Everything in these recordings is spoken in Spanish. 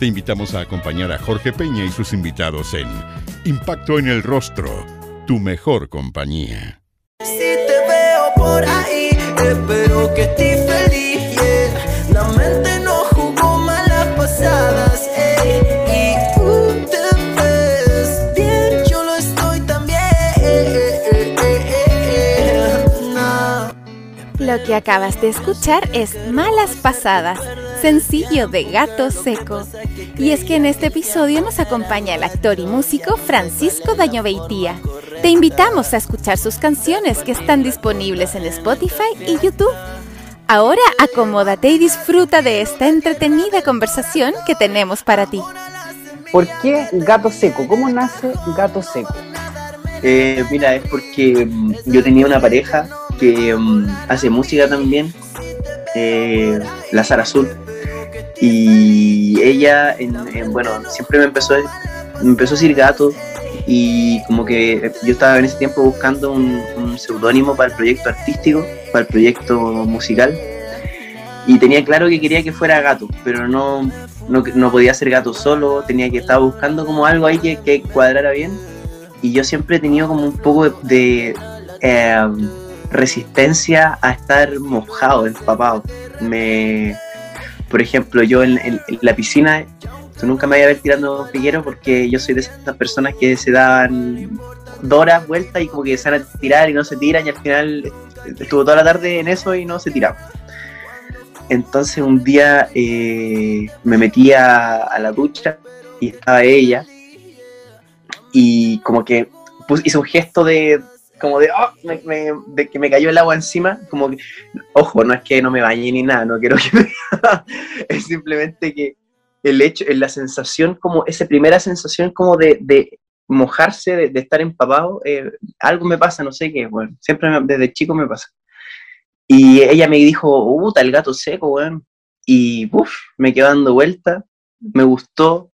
Te invitamos a acompañar a Jorge Peña y sus invitados en Impacto en el Rostro, tu mejor compañía. Si te veo por ahí, espero que estés feliz. yeah. La mente no jugó malas pasadas. ey, y tú te ves bien, yo lo estoy también. nah. Lo que acabas de escuchar es Malas Pasadas, sencillo de Gato Seco. Y es que en este episodio nos acompaña el actor y músico Francisco Daño Beitía. Te invitamos a escuchar sus canciones que están disponibles en Spotify y YouTube. Ahora acomódate y disfruta de esta entretenida conversación que tenemos para ti. ¿Por qué gato seco? ¿Cómo nace gato seco? Eh, mira, es porque mm, yo tenía una pareja que mm, hace música también, eh, la Sara Azul, y ella, en- en- bueno, siempre me empezó, me empezó a decir gato, y como que yo estaba en ese tiempo buscando un, un seudónimo para el proyecto artístico, para el proyecto musical, y tenía claro que quería que fuera gato, pero no, no, no podía ser gato solo, tenía que estar buscando como algo ahí que, que cuadrara bien y yo siempre he tenido como un poco de, de, eh, resistencia a estar mojado, empapado. Me, por ejemplo, yo en, la piscina, tú nunca me voy a ver tirando piquero porque yo soy de esas personas que se dan dos horas vueltas y como que se van a tirar y no se tiran y al final estuvo toda la tarde en eso y no se tiraba. Entonces un día eh, me metí a, la ducha y estaba ella y como que hice un gesto de como de, "Ah", me- me- de que me cayó el agua encima, como que, ojo, no es que no me bañe ni nada, no quiero que me- es simplemente que el hecho, la sensación, como esa primera sensación como de, de mojarse, de, de estar empapado, eh, algo me pasa, no sé qué, bueno, siempre me- desde chico me pasa. Y ella me dijo, puta, el gato seco, weón. Y, uff, me quedó dando vuelta, me gustó,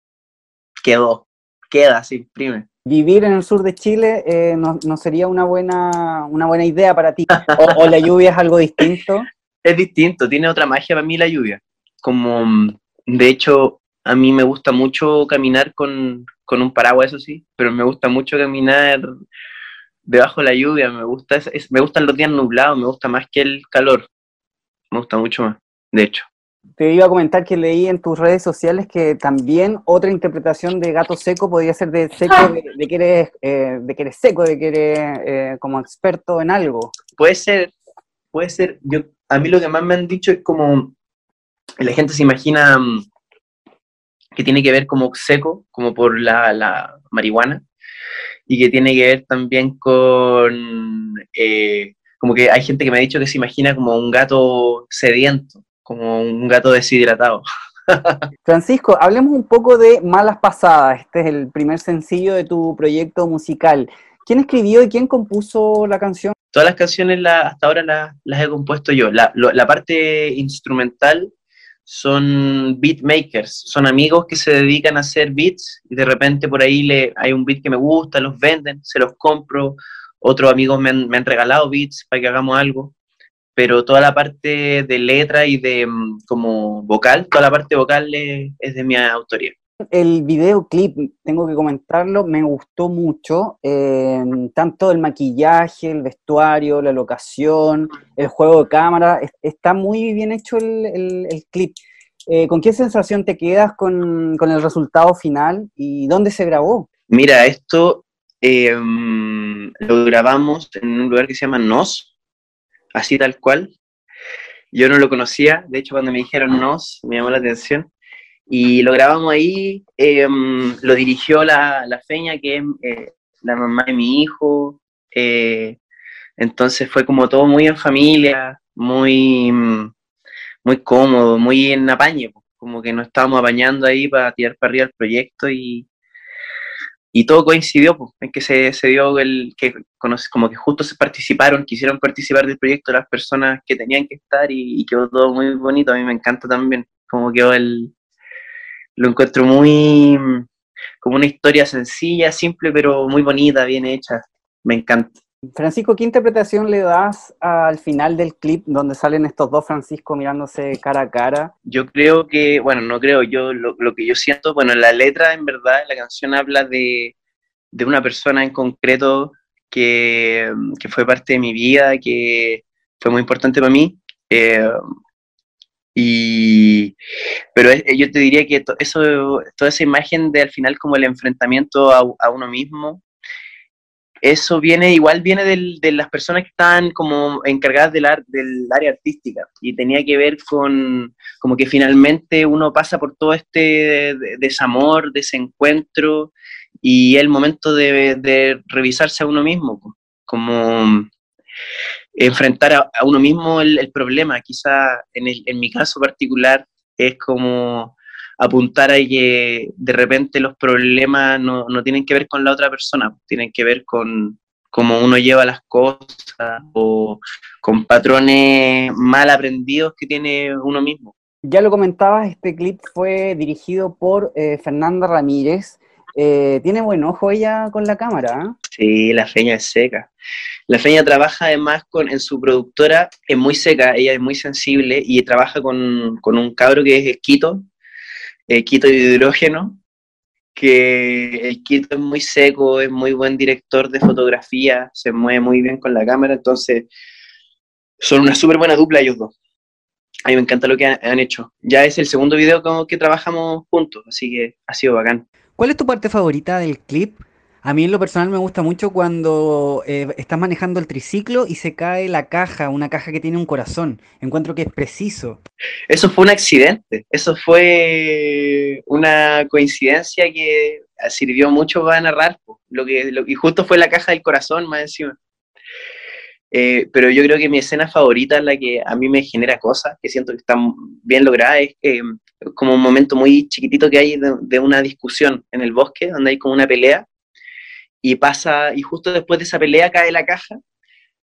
quedó, queda, se imprime. Vivir en el sur de Chile eh, no, sería una buena, una buena idea para ti. O, o la lluvia es algo distinto. Es distinto, tiene otra magia para mí la lluvia. Como, mm, de hecho, a mí me gusta mucho caminar con, con un paraguas, eso sí, pero me gusta mucho caminar debajo de la lluvia, me, gusta, es- me gustan los días nublados, me gusta más que el calor, me gusta mucho más, de hecho. Te iba a comentar que leí en tus redes sociales que también otra interpretación de gato seco podría ser de seco, de, de que, eres, eh, de que eres seco, de que eres eh, como experto en algo. Puede ser, puede ser, yo, a mí lo que más me han dicho es como, la gente se imagina mm, que tiene que ver como seco, como por la, la marihuana, y que tiene que ver también con, eh, como que hay gente que me ha dicho que se imagina como un gato sediento, como un gato deshidratado. Francisco, hablemos un poco de Malas Pasadas. Este es el primer sencillo de tu proyecto musical. ¿Quién escribió y quién compuso la canción? Todas las canciones la- hasta ahora la- las he compuesto yo. La, lo- la parte instrumental son beatmakers, son amigos que se dedican a hacer beats y de repente por ahí le, hay un beat que me gusta, los venden, se los compro, otros amigos me han, me han regalado beats para que hagamos algo, pero toda la parte de letra y de mm, como vocal, toda la parte vocal es, es de mi autoría. El videoclip, tengo que comentarlo, me gustó mucho. eh, tanto el maquillaje, el vestuario, la locación, el juego de cámara. es- está muy bien hecho el, el- el clip. Eh, ¿Con qué sensación te quedas con, con el resultado final y dónde se grabó? Mira, esto eh, mm, lo grabamos en un lugar que se llama Nos, así tal cual. Yo no lo conocía, de hecho cuando me dijeron Nos me llamó la atención. Y lo grabamos ahí, mm, lo dirigió la, la Feña, que es eh, la mamá de mi hijo. eh, entonces fue como todo muy en familia, muy, mm, muy cómodo, muy en apañe, po, como que nos estábamos apañando ahí para tirar para arriba el proyecto y, y todo coincidió, pues, en que se, se dio el que como que justo se participaron, quisieron participar del proyecto las personas que tenían que estar y, quedó todo muy bonito. A mí me encanta también como quedó el. Lo encuentro muy. como una historia sencilla, simple, pero muy bonita, bien hecha. Me encanta. Francisco, ¿qué interpretación le das al final del clip donde salen estos dos Francisco mirándose cara a cara? Yo creo que, bueno, no creo, yo lo, que yo siento, bueno, la letra en verdad, la canción habla de, una persona en concreto que, fue parte de mi vida, que fue muy importante para mí. Eh, y, pero yo te diría que eso, toda esa imagen de al final como el enfrentamiento a, a uno mismo, eso viene, igual viene de las personas que están como encargadas del, del área artística y tenía que ver con como que finalmente uno pasa por todo este desamor, desencuentro y el momento de, revisarse a uno mismo, como enfrentar a, uno mismo el, problema. Quizá en, en mi caso particular es como apuntar a que de repente los problemas no, tienen que ver con la otra persona, tienen que ver con cómo uno lleva las cosas o con patrones mal aprendidos que tiene uno mismo. Ya lo comentabas, este clip fue dirigido por eh, Fernanda Ramírez. Eh, tiene buen ojo ella con la cámara. ¿eh? Sí, la feña es seca. La feña trabaja además con, en su productora, es muy seca, ella es muy sensible y trabaja con, con un cabro que es Esquito, eh, Quito Hidrógeno, que el Quito es muy seco, es muy buen director de fotografía, se mueve muy bien con la cámara, entonces son una súper buena dupla ellos dos. A mí me encanta lo que han, hecho. Ya es el segundo video que trabajamos juntos, así que ha sido bacán. ¿Cuál es tu parte favorita del clip? A mí en lo personal me gusta mucho cuando eh, estás manejando el triciclo y se cae la caja, una caja que tiene un corazón. Encuentro que es preciso. Eso fue un accidente, eso fue una coincidencia que sirvió mucho para narrar, lo que, y justo fue la caja del corazón más encima. Eh, pero yo creo que mi escena favorita, la que a mí me genera cosas, que siento que está bien lograda, es como un momento muy chiquitito que hay de, una discusión en el bosque, donde hay como una pelea, y pasa, y justo después de esa pelea cae la caja.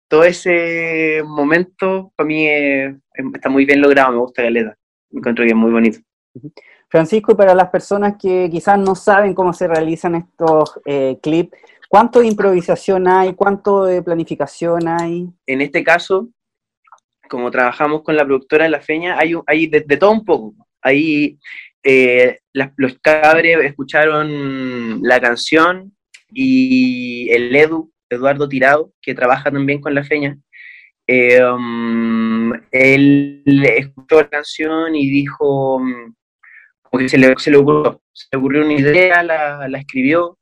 Todo ese momento para mí está muy bien logrado, me gusta Galeta, me encuentro que es muy bonito. Francisco, y para las personas que quizás no saben cómo se realizan estos eh, clips, ¿cuánto de improvisación hay? ¿Cuánto de planificación hay? En este caso, como trabajamos con la productora de La Feña, hay, hay de, todo un poco. Ahí eh, los cabres escucharon la canción, y el Edu, Eduardo Tirado, que trabaja también con la feña, eh, um, él escuchó la canción y dijo, um, se le, se le, ocurrió, se le ocurrió una idea, la, la, escribió,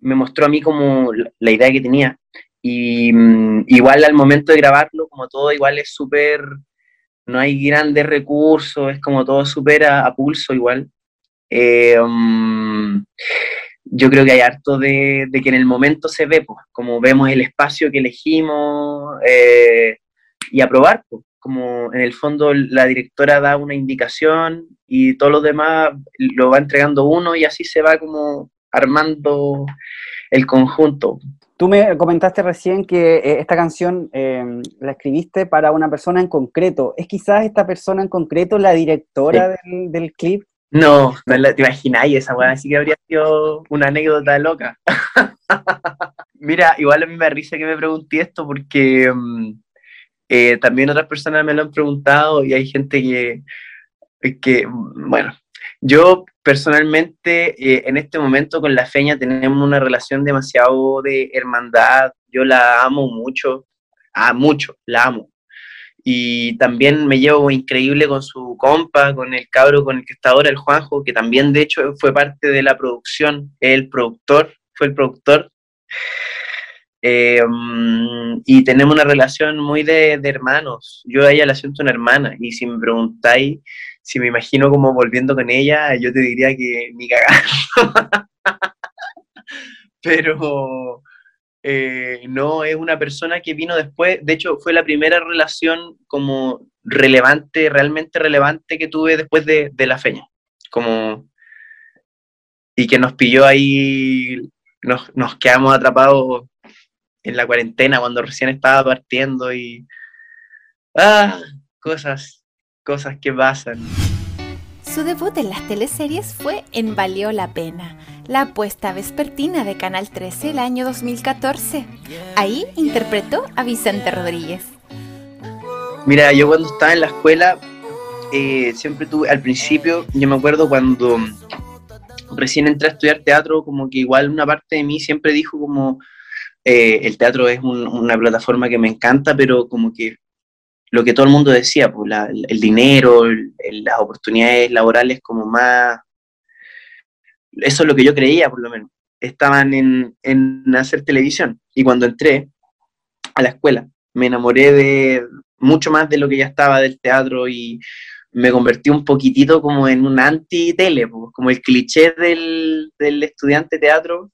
me mostró a mí como la, idea que tenía. Y um, igual al momento de grabarlo, como todo, igual es súper, no hay grandes recursos, es como todo súper a, pulso igual. Eh, yo creo que hay harto de, que en el momento se ve, pues, como vemos el espacio que elegimos eh, y aprobar, pues, como en el fondo la directora da una indicación y todo lo demás lo va entregando uno y así se va como armando el conjunto. Tú me comentaste recién que eh, esta canción em, la escribiste para una persona en concreto. ¿Es quizás esta persona en concreto la directora del, del clip? No, no te imagináis esa weá, así que habría sido una anécdota loca. Mira, igual a mí me risa que me pregunté esto porque mm, eh, también otras personas me lo han preguntado y hay gente que, que bueno, yo personalmente eh, en este momento con la feña tenemos una relación demasiado de hermandad, yo la amo mucho, ah, mucho, la amo y también me llevo increíble con su compa, con el cabro con el que está ahora, el Juanjo, que también de hecho fue parte de la producción, el productor, fue el productor. Eh, y tenemos una relación muy de, hermanos. Yo a ella la siento una hermana y si me preguntáis si me imagino como volviendo con ella, yo te diría que ni cagar. Pero eh, no es una persona que vino después, de hecho fue la primera relación como relevante, realmente relevante que tuve después de, la feña, como, y que nos pilló ahí nos, nos quedamos atrapados en la cuarentena cuando recién estaba partiendo y... Ah, cosas, cosas que pasan. Su debut en las teleseries fue en Valió la Pena, la apuesta vespertina de Canal 13 el año 2014. Ahí interpretó a Vicente Rodríguez. Mira, yo cuando estaba en la escuela, eh, siempre tuve, al principio, yo me acuerdo cuando recién entré a estudiar teatro, como que igual una parte de mí siempre dijo como, eh, el teatro es una plataforma que me encanta, pero como que lo que todo el mundo decía, pues, el, dinero, las oportunidades laborales como más... Eso es lo que yo creía, por lo menos. Estaban en, en hacer televisión. Y cuando entré a la escuela, me enamoré de mucho más de lo que ya estaba del teatro y me convertí un poquitito como en un anti-tele, como el cliché del, del estudiante teatro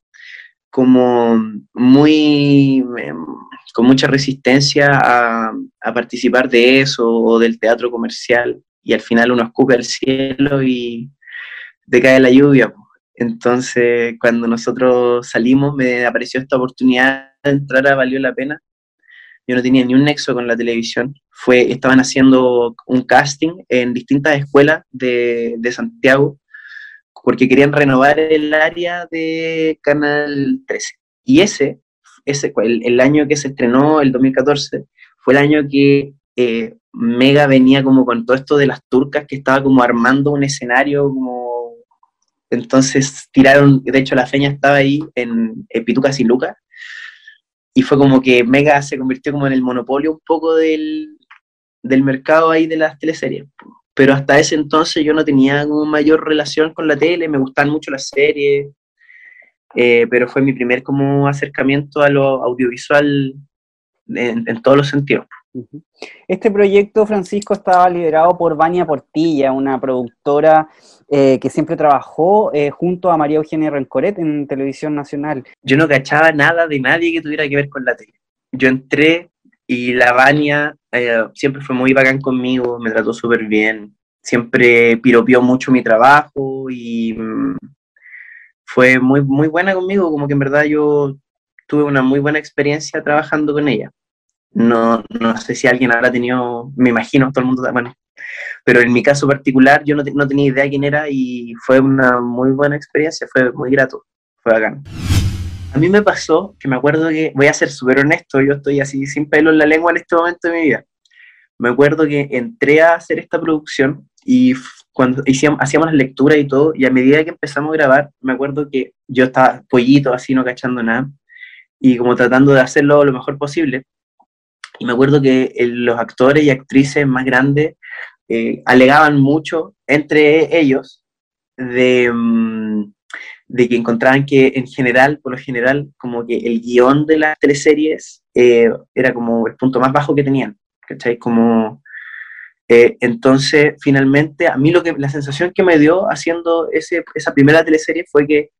como muy, em, con mucha resistencia a, participar de eso o del teatro comercial y al final uno escupe al cielo y te cae la lluvia. Entonces, cuando nosotros salimos, me apareció esta oportunidad de entrar a Valió la Pena. Yo no tenía ni un nexo con la televisión. Fue, estaban haciendo un casting en distintas escuelas de, de Santiago porque querían renovar el área de Canal 13. Y ese, ese el, año que se estrenó, el 2014, fue el año que eh, Mega venía como con todo esto de las turcas, que estaba como armando un escenario como... Entonces tiraron, de hecho la feña estaba ahí en, en y Lucas, y fue como que Mega se convirtió como en el monopolio un poco del, del mercado ahí de las teleseries pero hasta ese entonces yo no tenía como mayor relación con la tele, me gustaban mucho las series, eh, pero fue mi primer como acercamiento a lo audiovisual en, todos los sentidos. Este proyecto, Francisco, estaba liderado por Vania Portilla, una productora eh, que siempre trabajó eh, junto a María Eugenia Rencoret en Televisión Nacional. Yo no cachaba nada de nadie que tuviera que ver con la tele. Yo entré y la Vania eh, siempre fue muy bacán conmigo, me trató súper bien, siempre piropió mucho mi trabajo y mm, fue muy, muy buena conmigo, como que en verdad yo tuve una muy buena experiencia trabajando con ella. No, no sé si alguien habrá tenido, me imagino, todo el mundo, bueno, pero en mi caso particular yo no, no tenía idea quién era y fue una muy buena experiencia, fue muy grato, fue bacán. A mí me pasó que me acuerdo que, voy a ser súper honesto, yo estoy así sin pelo en la lengua en este momento de mi vida. Me acuerdo que entré a hacer esta producción y cuando hacíamos las lecturas y todo, y a medida que empezamos a grabar, me acuerdo que yo estaba pollito, así no cachando nada, y como tratando de hacerlo lo mejor posible. Y me acuerdo que los actores y actrices más grandes eh, alegaban mucho entre ellos de, mm, de que encontraban que en general, por lo general, como que el guion de las teleseries eh, era como el punto más bajo que tenían, ¿cachai? Como, eh, entonces, finalmente, a mí lo que, la sensación que me dio haciendo ese, esa primera teleserie fue que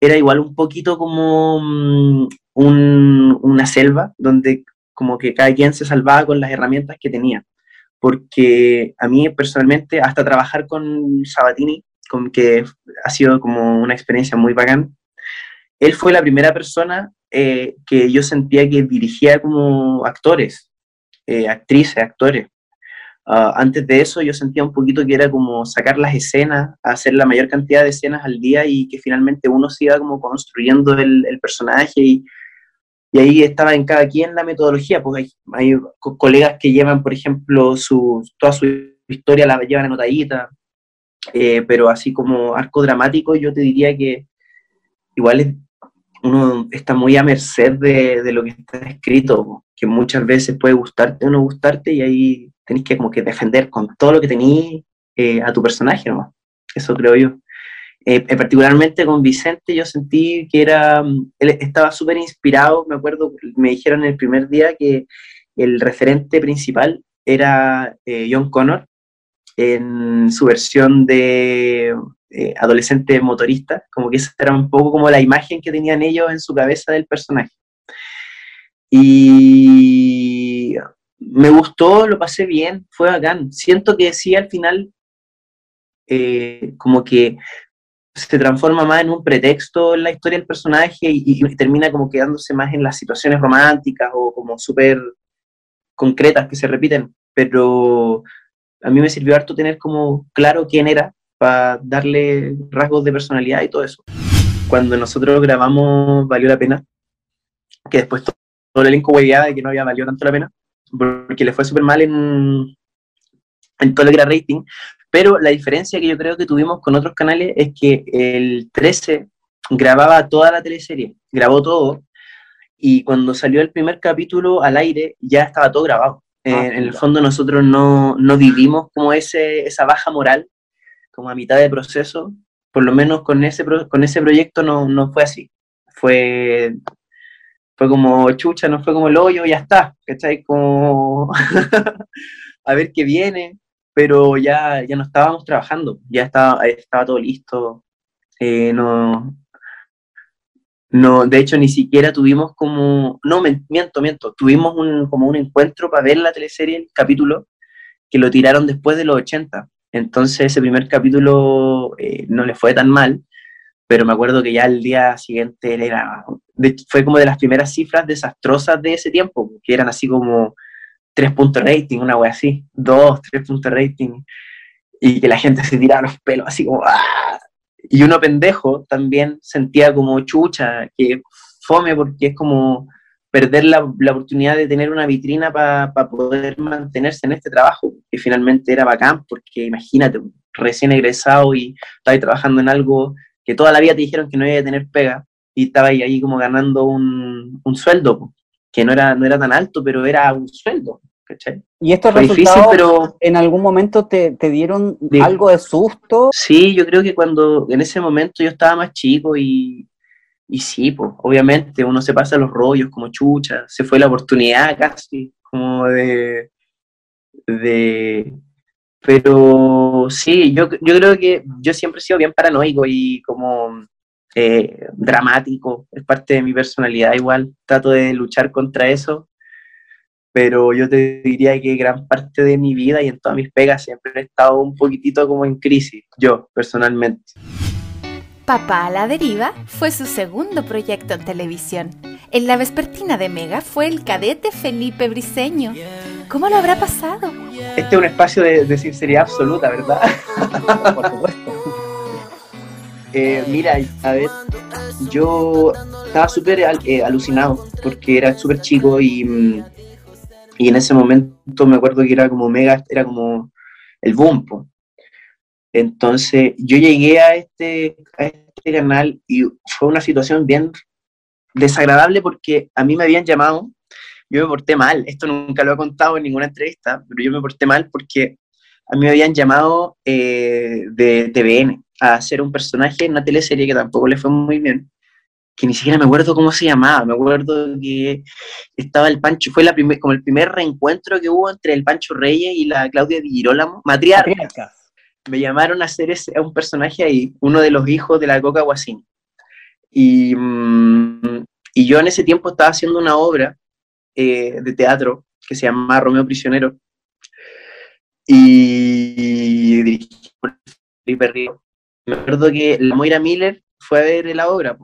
era igual un poquito como mm, un, una selva, donde como que cada quien se salvaba con las herramientas que tenía. Porque a mí personalmente, hasta trabajar con Sabatini, que ha sido como una experiencia muy bacán. Él fue la primera persona eh, que yo sentía que dirigía como actores, eh, actrices, actores. Ah, antes de eso yo sentía un poquito que era como sacar las escenas, hacer la mayor cantidad de escenas al día y que finalmente uno se iba como construyendo el, personaje y, y, ahí estaba en cada quien la metodología, porque hay, colegas que llevan, por ejemplo, su, toda su historia la llevan anotadita, eh, pero así como arco dramático, yo te diría que igual uno está muy a merced de, de, lo que está escrito, que muchas veces puede gustarte o no gustarte y ahí tenés que como que defender con todo lo que tenés eh, a tu personaje nomás. Eso creo yo. Eh, particularmente con Vicente yo sentí que era, él estaba súper inspirado, me acuerdo, me dijeron el primer día que el referente principal era John Connor, en su versión de eh, adolescente motorista, como que esa era un poco como la imagen que tenían ellos en su cabeza del personaje. Y me gustó, lo pasé bien, fue bacán. Siento que sí al final, eh, como que se transforma más en un pretexto en la historia del personaje y, y termina como quedándose más en las situaciones románticas o como súper concretas que se repiten. Pero a mí me sirvió harto tener como claro quién era para darle rasgos de personalidad y todo eso. Cuando nosotros grabamos Valió la Pena, que después todo el elenco hueveaba de que no había valido tanto la pena, porque le fue súper mal en, en todo el que rating, pero la diferencia que yo creo que tuvimos con otros canales es que el 13 grababa toda la teleserie, grabó todo, y cuando salió el primer capítulo al aire ya estaba todo grabado. Ah, en el fondo nosotros no, no vivimos como ese, esa baja moral, como a mitad de proceso, por lo menos con ese, con ese proyecto no, no fue así. Fue, fue como chucha, no fue como el hoyo, ya está, ¿cachai? Como a ver qué viene, pero ya, ya no estábamos trabajando, ya estaba, estaba todo listo, eh, no, no, de hecho, ni siquiera tuvimos como, no, miento, miento, tuvimos un, como un encuentro para ver la teleserie, el capítulo, que lo tiraron después de los 80. Entonces ese primer capítulo eh, no le fue tan mal, pero me acuerdo que ya el día siguiente era, fue como de las primeras cifras desastrosas de ese tiempo, que eran así como 3 puntos rating, una wea así, 2, 3 puntos rating, y que la gente se tiraba los pelos así como, ¡ah! Y uno pendejo también sentía como chucha, que fome porque es como perder la, la oportunidad de tener una vitrina para poder mantenerse en este trabajo, que finalmente era bacán, porque imagínate, recién egresado y estaba trabajando en algo que toda la vida te dijeron que no iba a tener pega, y estaba ahí, como ganando un, un sueldo, que no era, no era tan alto, pero era un sueldo. ¿Y estos resultados pero... en algún momento te, te dieron algo de susto? Sí, yo creo que cuando en ese momento yo estaba más chico y, y sí, pues obviamente uno se pasa los rollos como chucha, se fue la oportunidad casi, como de... de pero sí, yo, yo creo que yo siempre he sido bien paranoico y como eh, dramático, es parte de mi personalidad igual, trato de luchar contra eso pero yo te diría que gran parte de mi vida y en todas mis pegas siempre he estado un poquitito como en crisis, yo personalmente. Papá a la deriva fue su segundo proyecto en televisión. En la vespertina de Mega fue el cadete Felipe Briseño. ¿Cómo lo habrá pasado? Este es un espacio de, sinceridad absoluta, ¿verdad? Por supuesto. Eh, mira, a ver, yo estaba súper eh, alucinado porque era súper chico y mm, y en ese momento me acuerdo que era como mega, era como el boom. Entonces yo llegué a este, a este canal y fue una situación bien desagradable porque a mí me habían llamado, yo me porté mal, esto nunca lo he contado en ninguna entrevista, pero yo me porté mal porque a mí me habían llamado eh, de TVN a hacer un personaje en una teleserie que tampoco le fue muy bien que ni siquiera me acuerdo cómo se llamaba, me acuerdo que estaba el Pancho, fue la como el primer reencuentro que hubo entre el Pancho Reyes y la Claudia Di Girolamo, matriarca. Me llamaron a hacer ese, a un personaje ahí, uno de los hijos de la Coca Guasín. Y, mm, y yo en ese tiempo estaba haciendo una obra eh, de teatro que se llama Romeo Prisionero y dirigí por Felipe Río. Me acuerdo que la Moira Miller fue a ver la obra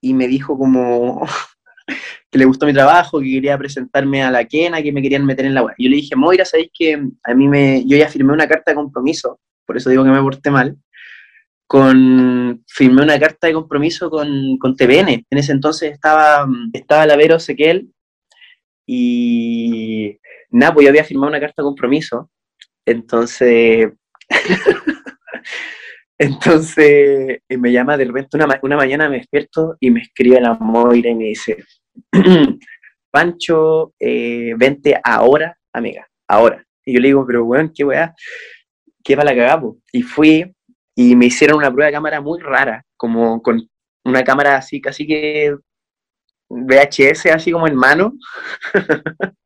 y me dijo como que le gustó mi trabajo, que quería presentarme a la Kena, que me querían meter en la web. Yo le dije, Moira, ¿sabéis que a mí me, yo ya firmé una carta de compromiso, por eso digo que me porté mal, con, firmé una carta de compromiso con, con TVN. En ese entonces estaba, estaba la Vero Sequel y nada, pues yo había firmado una carta de compromiso. Entonces, Entonces eh, me llama de repente una, una, mañana, me despierto y me escribe la Moira y me dice, Pancho, eh, vente ahora, amiga, ahora. Y yo le digo, pero bueno, qué weá, qué para la cagapo. Y fui y me hicieron una prueba de cámara muy rara, como con una cámara así, casi que VHS, así como en mano.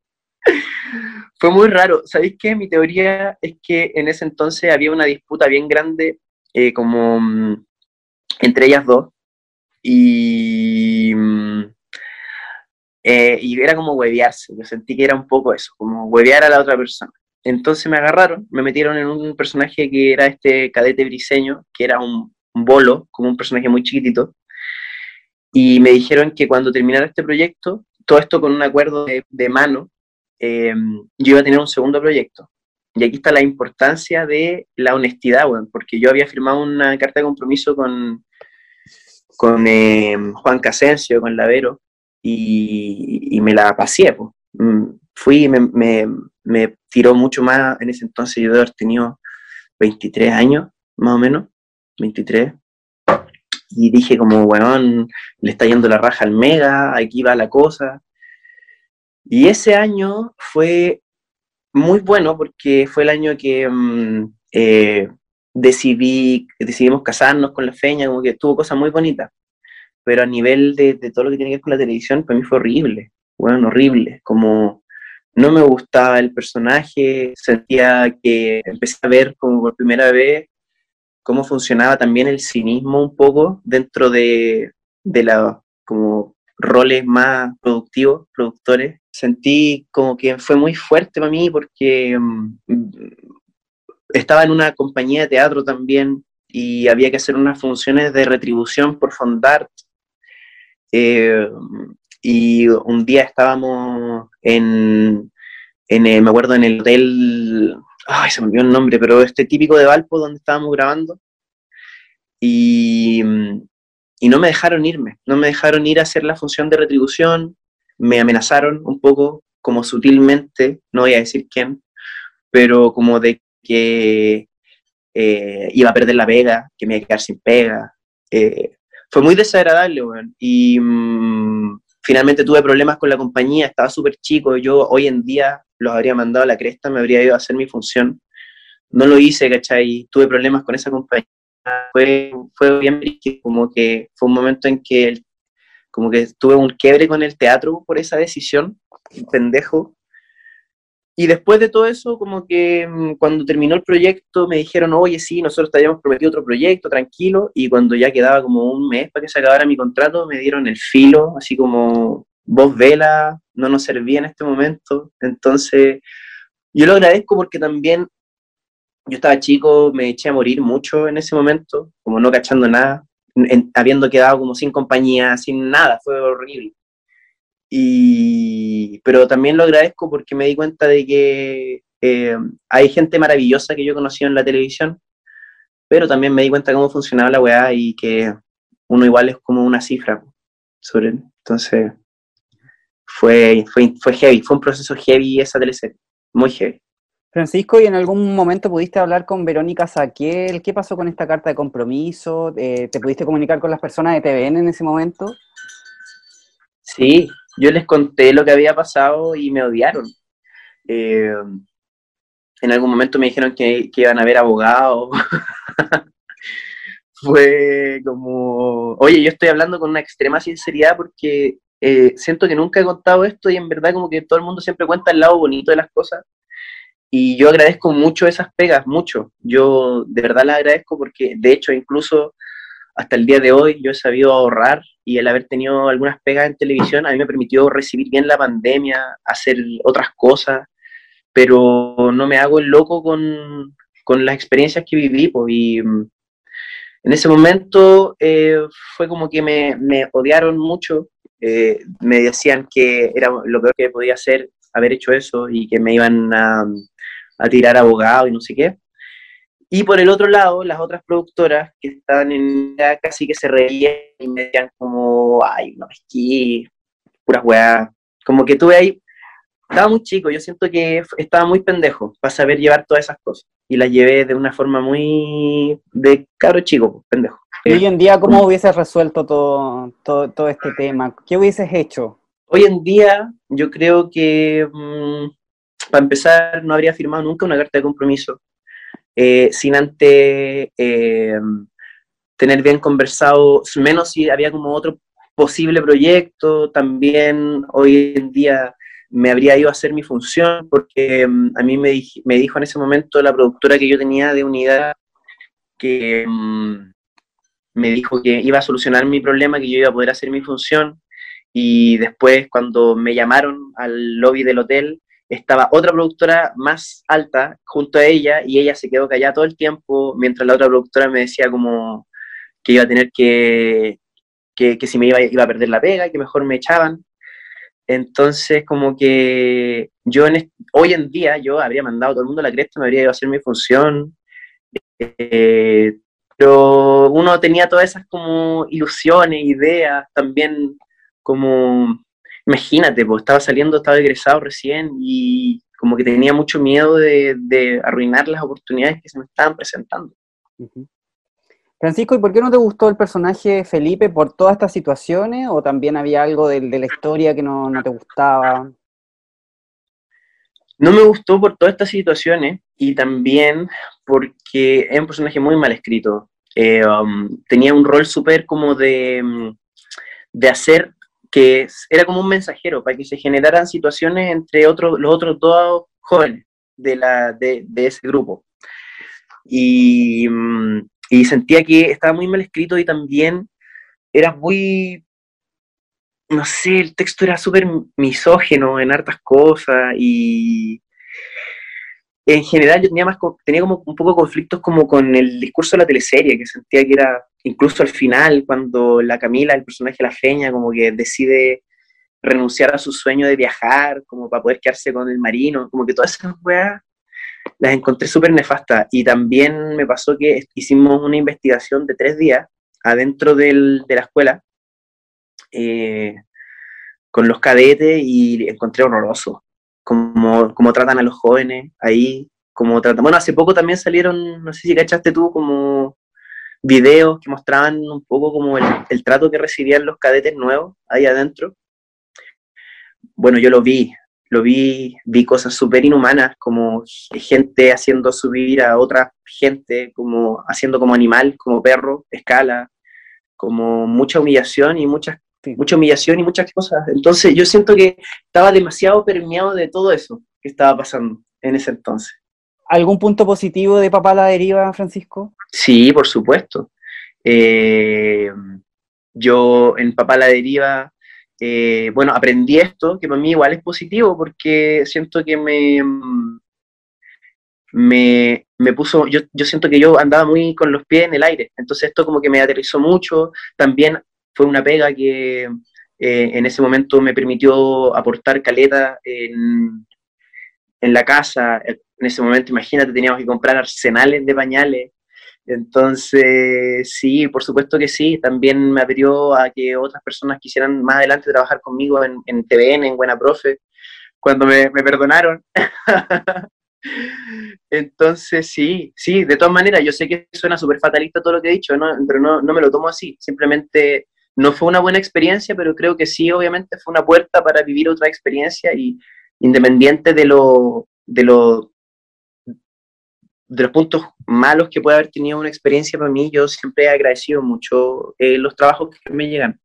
Fue muy raro. ¿Sabéis qué? Mi teoría es que en ese entonces había una disputa bien grande eh, como mm, entre ellas dos. Y, mm, eh, y era como huevearse, yo sentí que era un poco eso, como huevear a la otra persona. Entonces me agarraron, me metieron en un personaje que era este cadete briseño, que era un Bolo, como un personaje muy chiquitito, y me dijeron que cuando terminara este proyecto, todo esto con un acuerdo de, mano, eh, yo iba a tener un segundo proyecto. Y aquí está la importancia de la honestidad, bueno, porque yo había firmado una carta de compromiso con, con eh, Juan Casencio, con Lavero, y, me la pasé. Pues. Fui, me, me, tiró mucho más, en ese entonces yo debo haber tenido 23 años, más o menos, 23. Y dije como, weón, le está yendo la raja al Mega, aquí va la cosa. Y ese año fue muy bueno porque fue el año que mm, eh, decidí, decidimos casarnos con la feña, como que tuvo cosas muy bonitas. Pero a nivel de, de, todo lo que tiene que ver con la televisión, para mí fue horrible, bueno, horrible. Como no me gustaba el personaje, sentía que empecé a ver como por primera vez cómo funcionaba también el cinismo un poco dentro de, de los como roles más productivos, productores. Sentí como que fue muy fuerte para mí porque um, estaba en una compañía de teatro también y había que hacer unas funciones de retribución por fondar. Eh, y un día estábamos en, en me acuerdo, en el hotel ay, se me olvidó el nombre, pero este típico de Valpo donde estábamos grabando. Y, y no me dejaron irme, no me dejaron ir a hacer la función de retribución, me amenazaron un poco, como sutilmente, no voy a decir quién, pero como de que eh, iba a perder la pega, que me iba a quedar sin pega. Eh, fue muy desagradable, y mm, finalmente tuve problemas con la compañía, estaba súper chico, yo hoy en día los habría mandado a la cresta, me habría ido a hacer mi función. No lo hice, ¿cachai? Tuve problemas con esa compañía. Fue, fue bien como que fue un momento en que como que tuve un quiebre con el teatro por esa decisión, pendejo. Y después de todo eso, como que mm, cuando terminó el proyecto me dijeron, oye, sí, nosotros te habíamos prometido otro proyecto, tranquilo, y cuando ya quedaba como un mes para que se acabara mi contrato, me dieron el filo, así como, vos vela, no nos servía en este momento. Entonces, yo lo agradezco porque también yo estaba chico, me eché a morir mucho en ese momento, como no cachando nada, habiendo quedado como sin compañía, sin nada, fue horrible. Y, pero también lo agradezco porque me di cuenta de que eh, hay gente maravillosa que yo conocí en la televisión, pero también me di cuenta cómo funcionaba la weá y que uno igual es como una cifra sobre Entonces, fue, fue, fue heavy, fue un proceso heavy esa teleserie, muy heavy. Francisco, ¿y en algún momento pudiste hablar con Verónica Saquiel? ¿Qué pasó con esta carta de compromiso? Eh, ¿Te pudiste comunicar con las personas de TVN en ese momento? Sí, yo les conté lo que había pasado y me odiaron. Eh, en algún momento me dijeron que, iban a haber abogados. Fue como, oye, yo estoy hablando con una extrema sinceridad porque eh, siento que nunca he contado esto y en verdad como que todo el mundo siempre cuenta el lado bonito de las cosas. Y yo agradezco mucho esas pegas, mucho. Yo de verdad las agradezco porque de hecho incluso hasta el día de hoy yo he sabido ahorrar y el haber tenido algunas pegas en televisión a mí me permitió recibir bien la pandemia, hacer otras cosas, pero no me hago el loco con, con las experiencias que viví. Pues, y mm, en ese momento eh, fue como que me, me odiaron mucho eh, me decían que era lo peor que podía hacer haber hecho eso y que me iban a, a tirar abogado y no sé qué. Y por el otro lado, las otras productoras que estaban en casi que se reían y me decían como, ay, no, es que puras weas. Como que tuve ahí, estaba muy chico, yo siento que estaba muy pendejo para saber llevar todas esas cosas. Y las llevé de una forma muy de caro chico, pendejo. ¿Y hoy en día cómo hubieses resuelto todo, todo, este tema? ¿Qué hubieses hecho? Hoy en día yo creo que, mm, para empezar, no habría firmado nunca una carta de compromiso eh, sin antes eh, tener bien conversado, menos si había como otro posible proyecto, también hoy en día me habría ido a hacer mi función, porque mm, a mí me, dijo en ese momento la productora que yo tenía de unidad que... Mm, me dijo que iba a solucionar mi problema, que yo iba a poder hacer mi función. Y después, cuando me llamaron al lobby del hotel, estaba otra productora más alta junto a ella y ella se quedó callada todo el tiempo mientras la otra productora me decía como, que iba a tener que, que, si me iba, iba a perder la pega, que mejor me echaban. Entonces, como que yo en hoy en día, yo habría mandado a todo el mundo la cresta, me habría ido a hacer mi función, eh, pero uno tenía todas esas como ilusiones, ideas, también como, imagínate, pues estaba saliendo, estaba egresado recién y como que tenía mucho miedo de, de arruinar las oportunidades que se me estaban presentando. Francisco, ¿y por qué no te gustó el personaje Felipe por todas estas situaciones? ¿O también había algo de, la historia que no, te gustaba? No me gustó por todas estas situaciones y también porque es un personaje muy mal escrito. Eh, um, tenía un rol súper como de, mm, de hacer que era como un mensajero para que se generaran situaciones entre otros, los otros dos jóvenes de, la, de, ese grupo. Y, mm, y sentía que estaba muy mal escrito y también era muy, no sé, el texto era súper misógeno en hartas cosas y en general yo tenía, más, tenía como un poco conflictos como con el discurso de la teleserie, que sentía que era, incluso al final, cuando la Camila, el personaje de la feña, como que decide renunciar a su sueño de viajar, como para poder quedarse con el marino, como que todas esas weas las encontré súper nefastas. Y también me pasó que hicimos una investigación de tres días adentro del, de la escuela eh, con los cadetes y encontré horroroso cómo, cómo tratan a los jóvenes ahí, cómo tratan. Bueno, hace poco también salieron, no sé si cachaste tú, como videos que mostraban un poco como el, el trato que recibían los cadetes nuevos ahí adentro. Bueno, yo lo vi, lo vi, vi cosas súper inhumanas, como gente haciendo subir a otra gente, como haciendo como animal, como perro, escala, como mucha humillación y muchas, mucha humillación y muchas cosas. Entonces yo siento que estaba demasiado permeado de todo eso que estaba pasando en ese entonces. ¿Algún punto positivo de Papá la Deriva, Francisco? Sí, por supuesto. Eh, yo en Papá la Deriva eh, bueno, aprendí esto, que para mí igual es positivo, porque siento que me, me, me puso, yo, yo, siento que yo andaba muy con los pies en el aire, entonces esto como que me aterrizó mucho, también fue una pega que eh, en ese momento me permitió aportar caleta en, en la casa, en ese momento imagínate, teníamos que comprar arsenales de pañales, entonces, sí, por supuesto que sí. También me abrió a que otras personas quisieran más adelante trabajar conmigo en, en TVN, en Buena Profe, cuando me, perdonaron. Entonces, sí, sí, de todas maneras, yo sé que suena súper fatalista todo lo que he dicho, pero no, no me lo tomo así. Simplemente no fue una buena experiencia, pero creo que sí, obviamente fue una puerta para vivir otra experiencia y independiente de lo, de lo de los puntos malos que puede haber tenido una experiencia para mí, yo siempre he agradecido mucho eh, los trabajos que me llegan.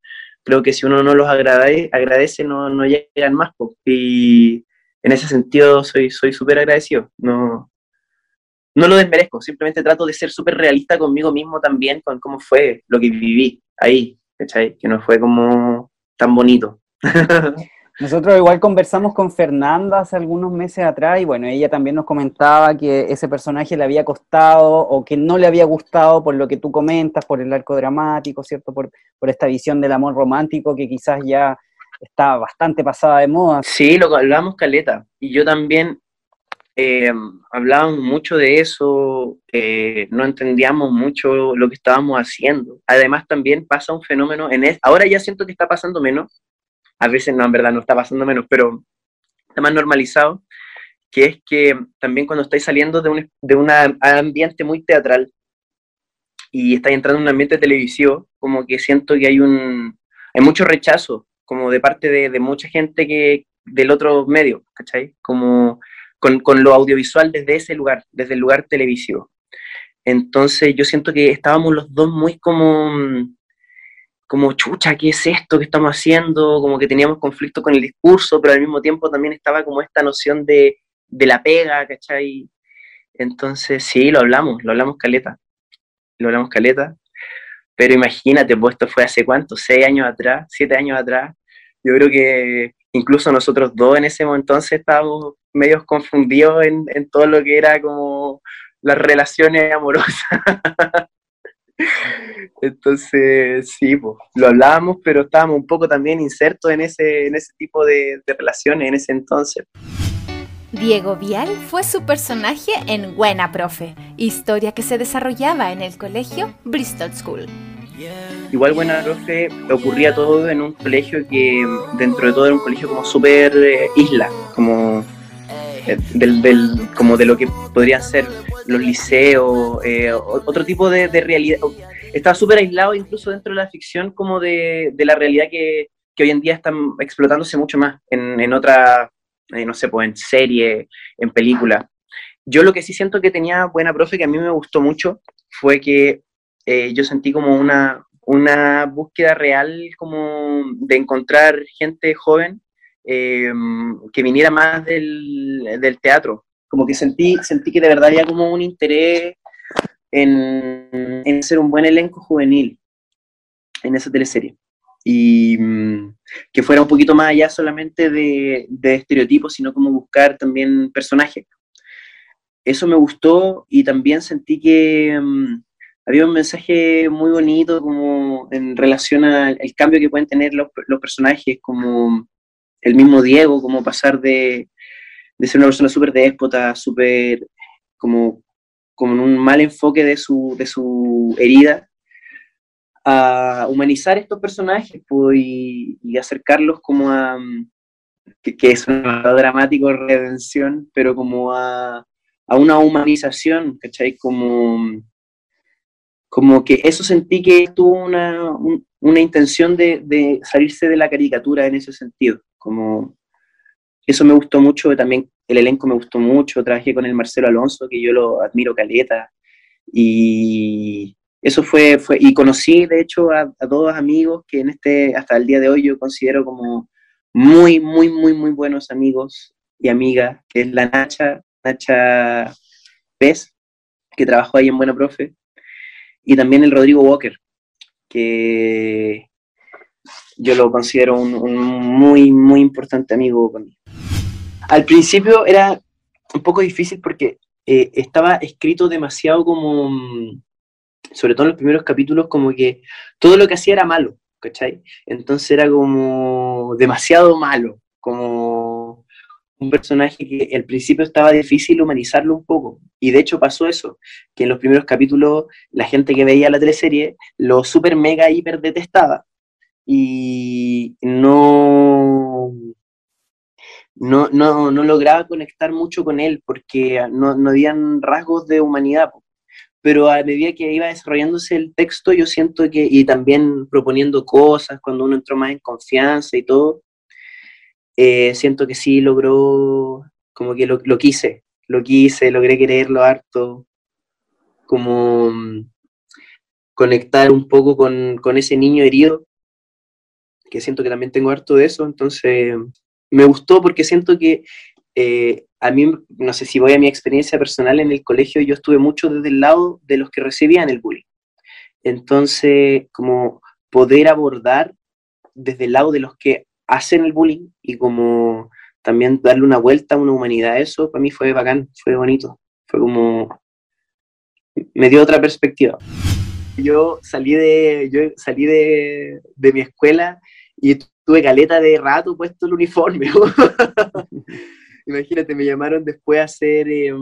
Creo que si uno no los agradece, agradece no, no llegan más. Y en ese sentido soy súper agradecido. No, no lo desmerezco, simplemente trato de ser súper realista conmigo mismo también, con cómo fue lo que viví ahí, Que no fue como tan bonito. Nosotros igual conversamos con Fernanda hace algunos meses atrás y bueno, ella también nos comentaba que ese personaje le había costado o que no le había gustado por lo que tú comentas, por el arco dramático, ¿cierto? Por, por esta visión del amor romántico que quizás ya está bastante pasada de moda. Sí, lo hablamos Caleta. Y yo también eh, hablábamos mucho de eso, eh, no entendíamos mucho lo que estábamos haciendo. Además también pasa un fenómeno, en ahora ya siento que está pasando menos, a veces no, en verdad no está pasando menos, pero está más normalizado, que es que también cuando estáis saliendo de un, de un ambiente muy teatral y estáis entrando en un ambiente televisivo, como que siento que hay un hay mucho rechazo, como de parte de, de mucha gente que del otro medio, ¿cachai? Como con, con lo audiovisual desde ese lugar, desde el lugar televisivo. Entonces yo siento que estábamos los dos muy como como, chucha, ¿qué es esto que estamos haciendo? Como que teníamos conflicto con el discurso, pero al mismo tiempo también estaba como esta noción de, de la pega, ¿cachai? Entonces, sí, lo hablamos, lo hablamos caleta, lo hablamos caleta, pero imagínate, pues esto fue hace cuánto, seis años atrás, siete años atrás, yo creo que incluso nosotros dos en ese momento entonces estábamos medio confundidos en, en todo lo que era como las relaciones amorosas. Entonces, sí, pues, lo hablábamos, pero estábamos un poco también insertos en ese, en ese tipo de, de relaciones en ese entonces. Diego Vial fue su personaje en Buena Profe, historia que se desarrollaba en el colegio Bristol School. Igual Buena Profe ocurría todo en un colegio que dentro de todo era un colegio como súper eh, isla, como, eh, del, del- como de lo que podrían ser los liceos, eh, otro tipo de, realidad. Estaba súper aislado incluso dentro de la ficción como de, de la realidad que, que hoy en día están explotándose mucho más en, en otra, eh, no sé, pues en serie, en película. Yo lo que sí siento que tenía buena profe, que a mí me gustó mucho, fue que eh, yo sentí como una, una búsqueda real como de encontrar gente joven que viniera más del, del teatro. Como que sentí, sentí que de verdad había como un interés en, en ser un buen elenco juvenil en esa teleserie. Y mm, que fuera un poquito más allá solamente de, de estereotipos, sino como buscar también personajes. Eso me gustó y también sentí que mm, había un mensaje muy bonito como en relación al, cambio que pueden tener los, los personajes, como el mismo Diego, como pasar de, de ser una persona súper déspota, súper como, como en un mal enfoque de su, de su herida, a humanizar estos personajes pues, y, acercarlos como a, que, es un dramático redención, pero como a, a una humanización, ¿cachai? Como, como que eso sentí que tuvo una, un- una intención de salirse de la caricatura en ese sentido, como eso me gustó mucho, también el elenco me gustó mucho, trabajé con el Marcelo Alonso, que yo lo admiro caleta, y eso fue, fue y conocí de hecho a, a amigos que en este, hasta el día de hoy yo considero como muy, muy, muy, muy buenos amigos y amigas, que es la Nacha, Nacha Pez, que trabajó ahí en Buena Profe, y también el Rodrigo Walker, que yo lo considero un, un muy, muy importante amigo conmigo. Al principio era un poco difícil porque eh, estaba escrito demasiado como, mm, sobre todo en los primeros capítulos, como que todo lo que hacía era malo, ¿cachai? Entonces era como demasiado malo, como un personaje que al principio estaba difícil humanizarlo un poco. Y de hecho pasó eso, que en los primeros capítulos la gente que veía la teleserie lo super mega hiper detestaba y no, no, no, no lograba conectar mucho con él porque no, no habían rasgos de humanidad. Pero a medida que iba desarrollándose el texto, yo siento que, y también proponiendo cosas, cuando uno entró más en confianza y todo, eh, siento que sí logró, como que lo, lo quise, lo quise, logré quererlo harto, como mm, conectar un poco con, con ese niño herido, que siento que también tengo harto de eso, entonces me gustó porque siento que eh, a mí, no sé si voy a mi experiencia personal en el colegio, yo estuve mucho desde el lado de los que recibían el bullying. Entonces, como poder abordar desde el lado de los que hacen el bullying y como también darle una vuelta, una humanidad a eso, para mí fue bacán, fue bonito, fue como, me dio otra perspectiva. Yo salí de, yo salí de, de mi escuela y tuve caleta de rato puesto el uniforme. Imagínate, me llamaron después a hacer, eh,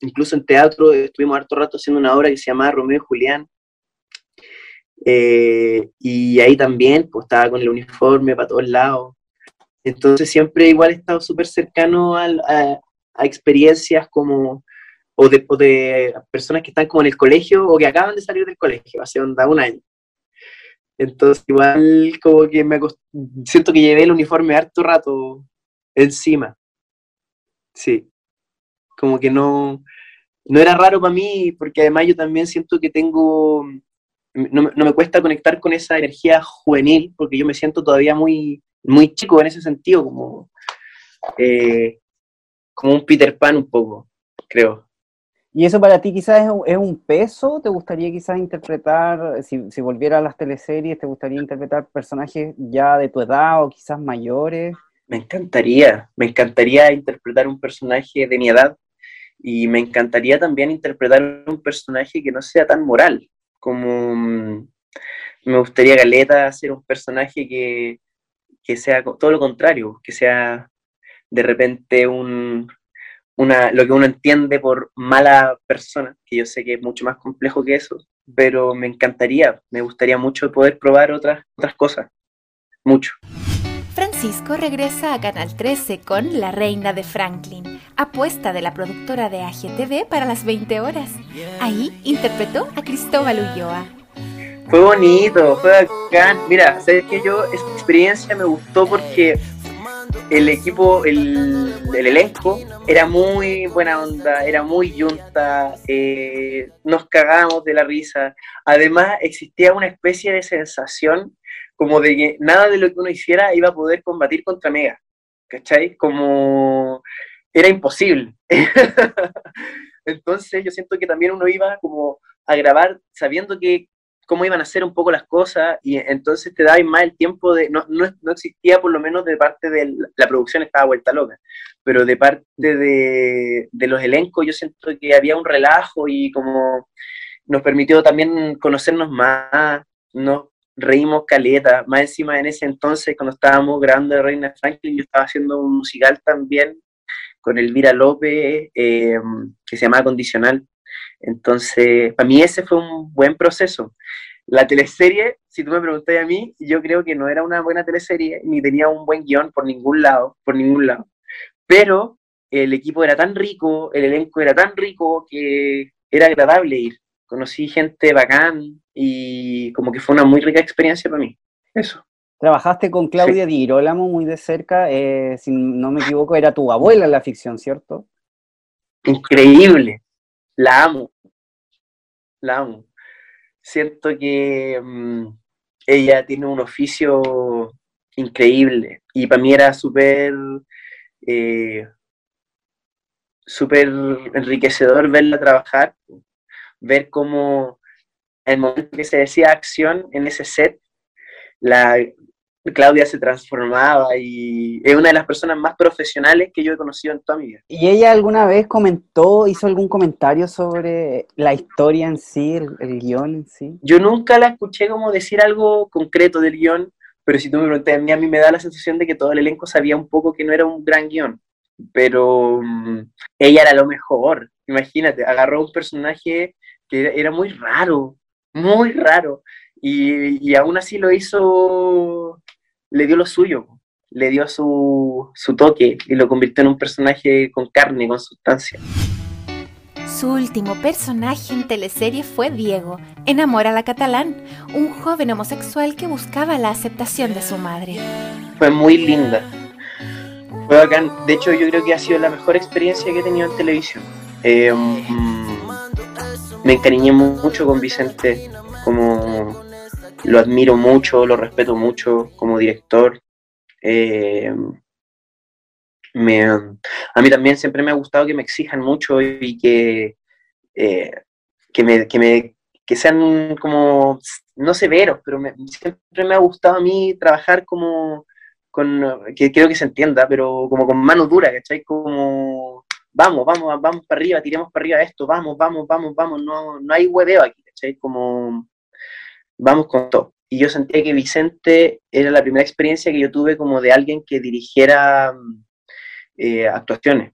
incluso en teatro, estuvimos harto rato haciendo una obra que se llamaba Romeo y Julián. Eh, y ahí también, pues estaba con el uniforme para todos lados. Entonces siempre igual he estado súper cercano al- a, a experiencias como, o de, o de personas que están como en el colegio o que acaban de salir del colegio, hace onda un año. Entonces igual como que me siento que llevé el uniforme harto rato encima. Sí, como que no, no era raro para mí, porque además yo también siento que tengo, no, me- no me cuesta conectar con esa energía juvenil, porque yo me siento todavía muy, muy chico en ese sentido, como, eh, como un Peter Pan un poco, creo. ¿Y eso para ti quizás es un, es un peso? ¿Te gustaría quizás interpretar, si, si volviera a las teleseries, te gustaría interpretar personajes ya de tu edad o quizás mayores? Me encantaría, me encantaría interpretar un personaje de mi edad y me encantaría también interpretar un personaje que no sea tan moral, como mm, me gustaría Galeta hacer un personaje que, que sea todo lo contrario, que sea de repente un, una, lo que uno entiende por mala persona, que yo sé que es mucho más complejo que eso, pero me encantaría, me gustaría mucho poder probar otras, otras cosas, mucho. Francisco regresa a Canal 13 con La Reina de Franklin, apuesta de la productora de AGTV para las 20 horas. Ahí interpretó a Cristóbal Ulloa. Fue bonito, fue bacán. Mira, sabes que yo, esta experiencia me gustó porque el equipo, el, elenco, era muy buena onda, era muy yunta, eh, nos cagábamos de la risa. Además, existía una especie de sensación como de que nada de lo que uno hiciera iba a poder combatir contra Mega, ¿cachai? Como era imposible. Entonces yo siento que también uno iba como a grabar sabiendo que cómo iban a hacer un poco las cosas y entonces te daba más el tiempo de, no, no, existía por lo menos de parte de la producción estaba vuelta loca, pero de parte de, de los elencos yo siento que había un relajo y como nos permitió también conocernos más, nos reímos caleta, más encima en ese entonces cuando estábamos grabando Reina Franklin, yo estaba haciendo un musical también con Elvira López, eh, que se llama Condicional. Entonces, para mí ese fue un buen proceso. La teleserie, si tú me preguntas a mí, yo creo que no era una buena teleserie, ni tenía un buen guion por ningún lado, por ningún lado. Pero el equipo era tan rico, el elenco era tan rico que era agradable ir conocí gente bacán y como que fue una muy rica experiencia para mí. Eso. Trabajaste con Claudia Di Girolamo muy de cerca, eh, si no me equivoco, era tu abuela en la ficción, ¿cierto? Increíble, la amo, la amo. Siento que mm, ella tiene un oficio increíble y para mí era súper eh, súper enriquecedor verla trabajar ver cómo el momento que se decía acción en ese set, la Claudia se transformaba y es una de las personas más profesionales que yo he conocido en toda mi vida. ¿Y ella alguna vez comentó, hizo algún comentario sobre la historia en sí, el, guion en sí? Yo nunca la escuché como decir algo concreto del guion, pero si tú me preguntas a mí, a mí me da la sensación de que todo el elenco sabía un poco que no era un gran guion, pero mm, ella era lo mejor. Imagínate, agarró un personaje que era, muy raro, muy raro. Y, aún así lo hizo, le dio lo suyo, le dio su, su toque y lo convirtió en un personaje con carne, con sustancia. Su último personaje en teleserie fue Diego, Enamora a la Catalán, un joven homosexual que buscaba la aceptación de su madre. Fue muy linda. Fue bacán. De hecho, yo creo que ha sido la mejor experiencia que he tenido en televisión. Eh, me encariñé mucho con Vicente, como lo admiro mucho, lo respeto mucho como director. Eh, a mí también siempre me ha gustado que me exijan mucho y que, eh, que, me, que, me, que sean como, no severos, pero siempre me ha gustado a mí trabajar como, que creo que se entienda, pero como con mano dura, ¿cachai? Como vamos, vamos, vamos para arriba, tiremos para arriba esto, vamos, vamos, vamos, vamos, no, no hay hueveo aquí, ¿cachai? Como, vamos con todo. Y yo sentía que Vicente era la primera experiencia que yo tuve como de alguien que dirigiera eh, actuaciones.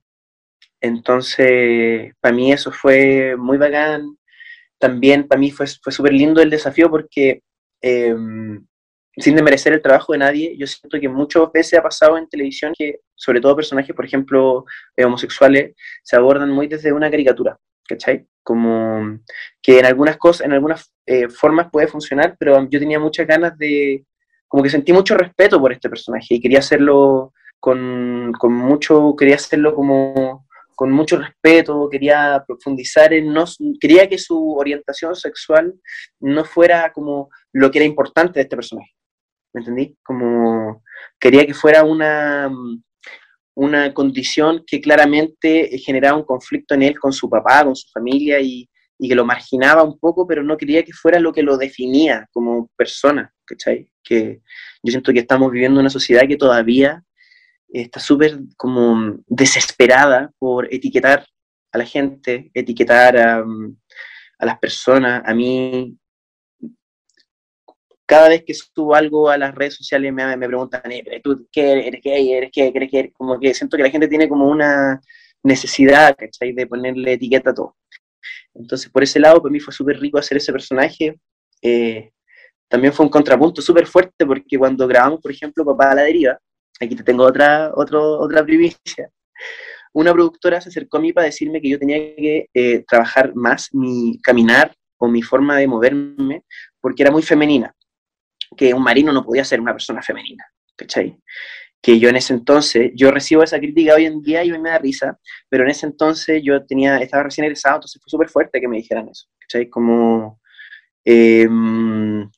Entonces, para mí eso fue muy bacán. También para mí fue, fue súper lindo el desafío porque em, sin desmerecer el trabajo de nadie, yo siento que muchas veces ha pasado en televisión que, sobre todo personajes, por ejemplo, eh, homosexuales, se abordan muy desde una caricatura, ¿cachai? Como que en algunas cosas, en algunas eh, formas puede funcionar, pero yo tenía muchas ganas de, como que sentí mucho respeto por este personaje y quería hacerlo con, con mucho, quería hacerlo como con mucho respeto, quería profundizar en, no, quería que su orientación sexual no fuera como lo que era importante de este personaje. ¿me entendí? Como quería que fuera una, una condición que claramente generaba un conflicto en él con su papá, con su familia y, que lo marginaba un poco, pero no quería que fuera lo que lo definía como persona, ¿cachai? Que yo siento que estamos viviendo una sociedad que todavía está súper como desesperada por etiquetar a la gente, etiquetar a, a las personas. A mí cada vez que subo algo a las redes sociales me, me preguntan, eh, ¿tú qué eres? ¿Eres gay? ¿Eres qué? ¿Eres? Como que siento que la gente tiene como una necesidad, ¿cachai? De ponerle etiqueta a todo. Entonces, por ese lado, para mí fue súper rico hacer ese personaje. Eh, también fue un contrapunto súper fuerte porque cuando grabamos, por ejemplo, Papá a la deriva, aquí te tengo otra, otro, otra primicia, una productora se acercó a mí para decirme que yo tenía que eh, trabajar más mi caminar o mi forma de moverme porque era muy femenina, que un marino no podía ser una persona femenina, ¿cachai? Que yo en ese entonces, yo recibo esa crítica hoy en día y me da risa, pero en ese entonces yo tenía, estaba recién egresado, entonces fue súper fuerte que me dijeran eso, ¿cachai? Como... Em,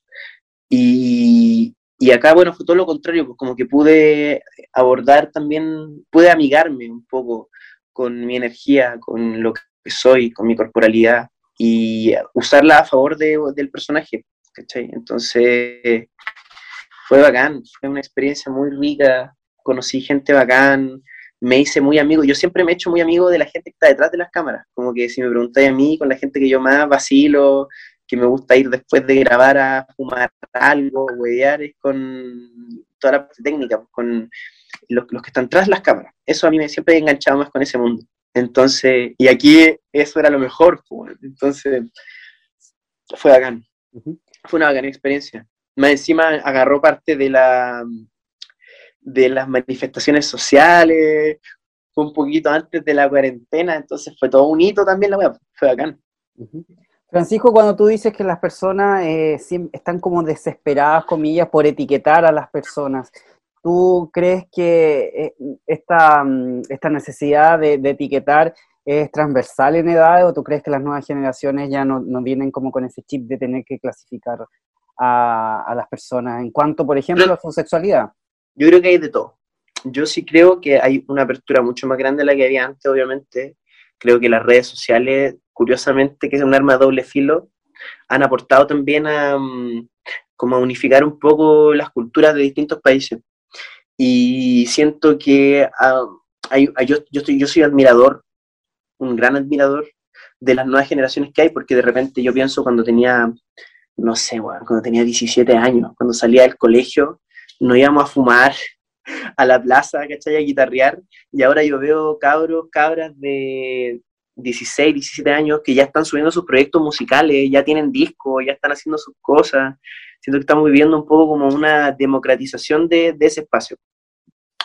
y, y acá, bueno, fue todo lo contrario, pues como que pude abordar también, pude amigarme un poco con mi energía, con lo que soy, con mi corporalidad y usarla a favor de, del personaje, ¿cachai? Entonces, fue bacán, fue una experiencia muy rica, conocí gente bacán, me hice muy amigo, yo siempre me he hecho muy amigo de la gente que está detrás de las cámaras, como que si me preguntáis a mí, con la gente que yo más vacilo, que me gusta ir después de grabar a fumar algo, huevear, es con toda la parte técnica, pues, con los, los, que están tras las cámaras. Eso a mí me siempre he enganchado más con ese mundo. Entonces, y aquí eso era lo mejor, pues, entonces fue bacán. Fue una bacana experiencia. Más encima agarró parte de la de las manifestaciones sociales, fue un poquito antes de la cuarentena, entonces fue todo un hito también la fue bacán. Francisco, cuando tú dices que las personas eh, están como desesperadas, comillas, por etiquetar a las personas, ¿tú crees que eh, esta, mm, esta necesidad de, etiquetar es transversal en edad o tú crees que las nuevas generaciones ya no, no vienen como con ese chip de tener que clasificar a, a, las personas en cuanto, por ejemplo, a su sexualidad? Yo creo que hay de todo. Yo sí creo que hay una apertura mucho más grande de la que había antes, obviamente. Creo que las redes sociales curiosamente, que es un arma de doble filo, han aportado también a, mm, como a unificar un poco las culturas de distintos países. Y siento que ah, hay, yo, yo, estoy, yo soy admirador, un gran admirador de las nuevas generaciones que hay, porque de repente yo pienso cuando tenía, no sé, cuando tenía 17 años, cuando salía del colegio, nos íbamos a fumar a la plaza, ¿cachai? A guitarrear, y ahora yo veo cabros, cabras de 16, 17 años que ya están subiendo sus proyectos musicales, ya tienen discos, ya están haciendo sus cosas. Siento que estamos viviendo un poco como una democratización de, de ese espacio.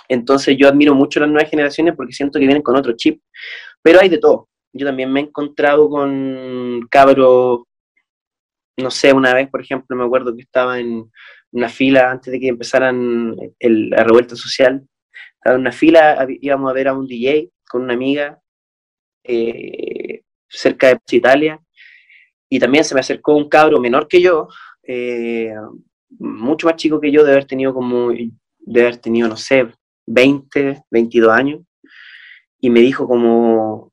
Entonces yo admiro mucho las nuevas generaciones porque siento que vienen con otro chip. Pero hay de todo. Yo también me he encontrado con cabros, no sé, una vez, por ejemplo, me acuerdo que estaba en una fila antes de que empezaran la revuelta social. En una fila, íbamos a ver a un DJ con una amiga eh, cerca de Italia, y también se me acercó un cabro menor que yo, eh, mucho más chico que yo, de haber tenido como, de haber tenido, no sé, 20, 22 años, y me dijo como,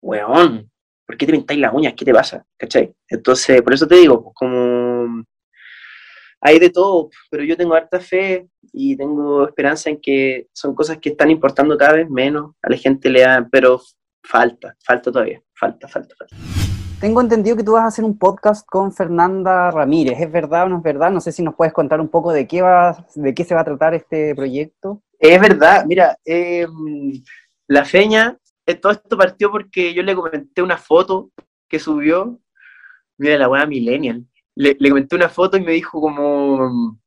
weón, ¿por qué te pintáis las uñas? ¿Qué te pasa? ¿Cachai? Entonces, por eso te digo, pues, como hay de todo, pero yo tengo harta fe y tengo esperanza en que son cosas que están importando cada vez menos, a la gente le da, pero Falta, falta todavía, falta, falta, falta. Tengo entendido que tú vas a hacer un podcast con Fernanda Ramírez. ¿Es verdad o no es verdad? No sé si nos puedes contar un poco de qué, va, de qué se va a tratar este proyecto. Es verdad, mira, eh, la feña, eh, todo esto partió porque yo le comenté una foto que subió, mira la buena millennial, le, le comenté una foto y me dijo como,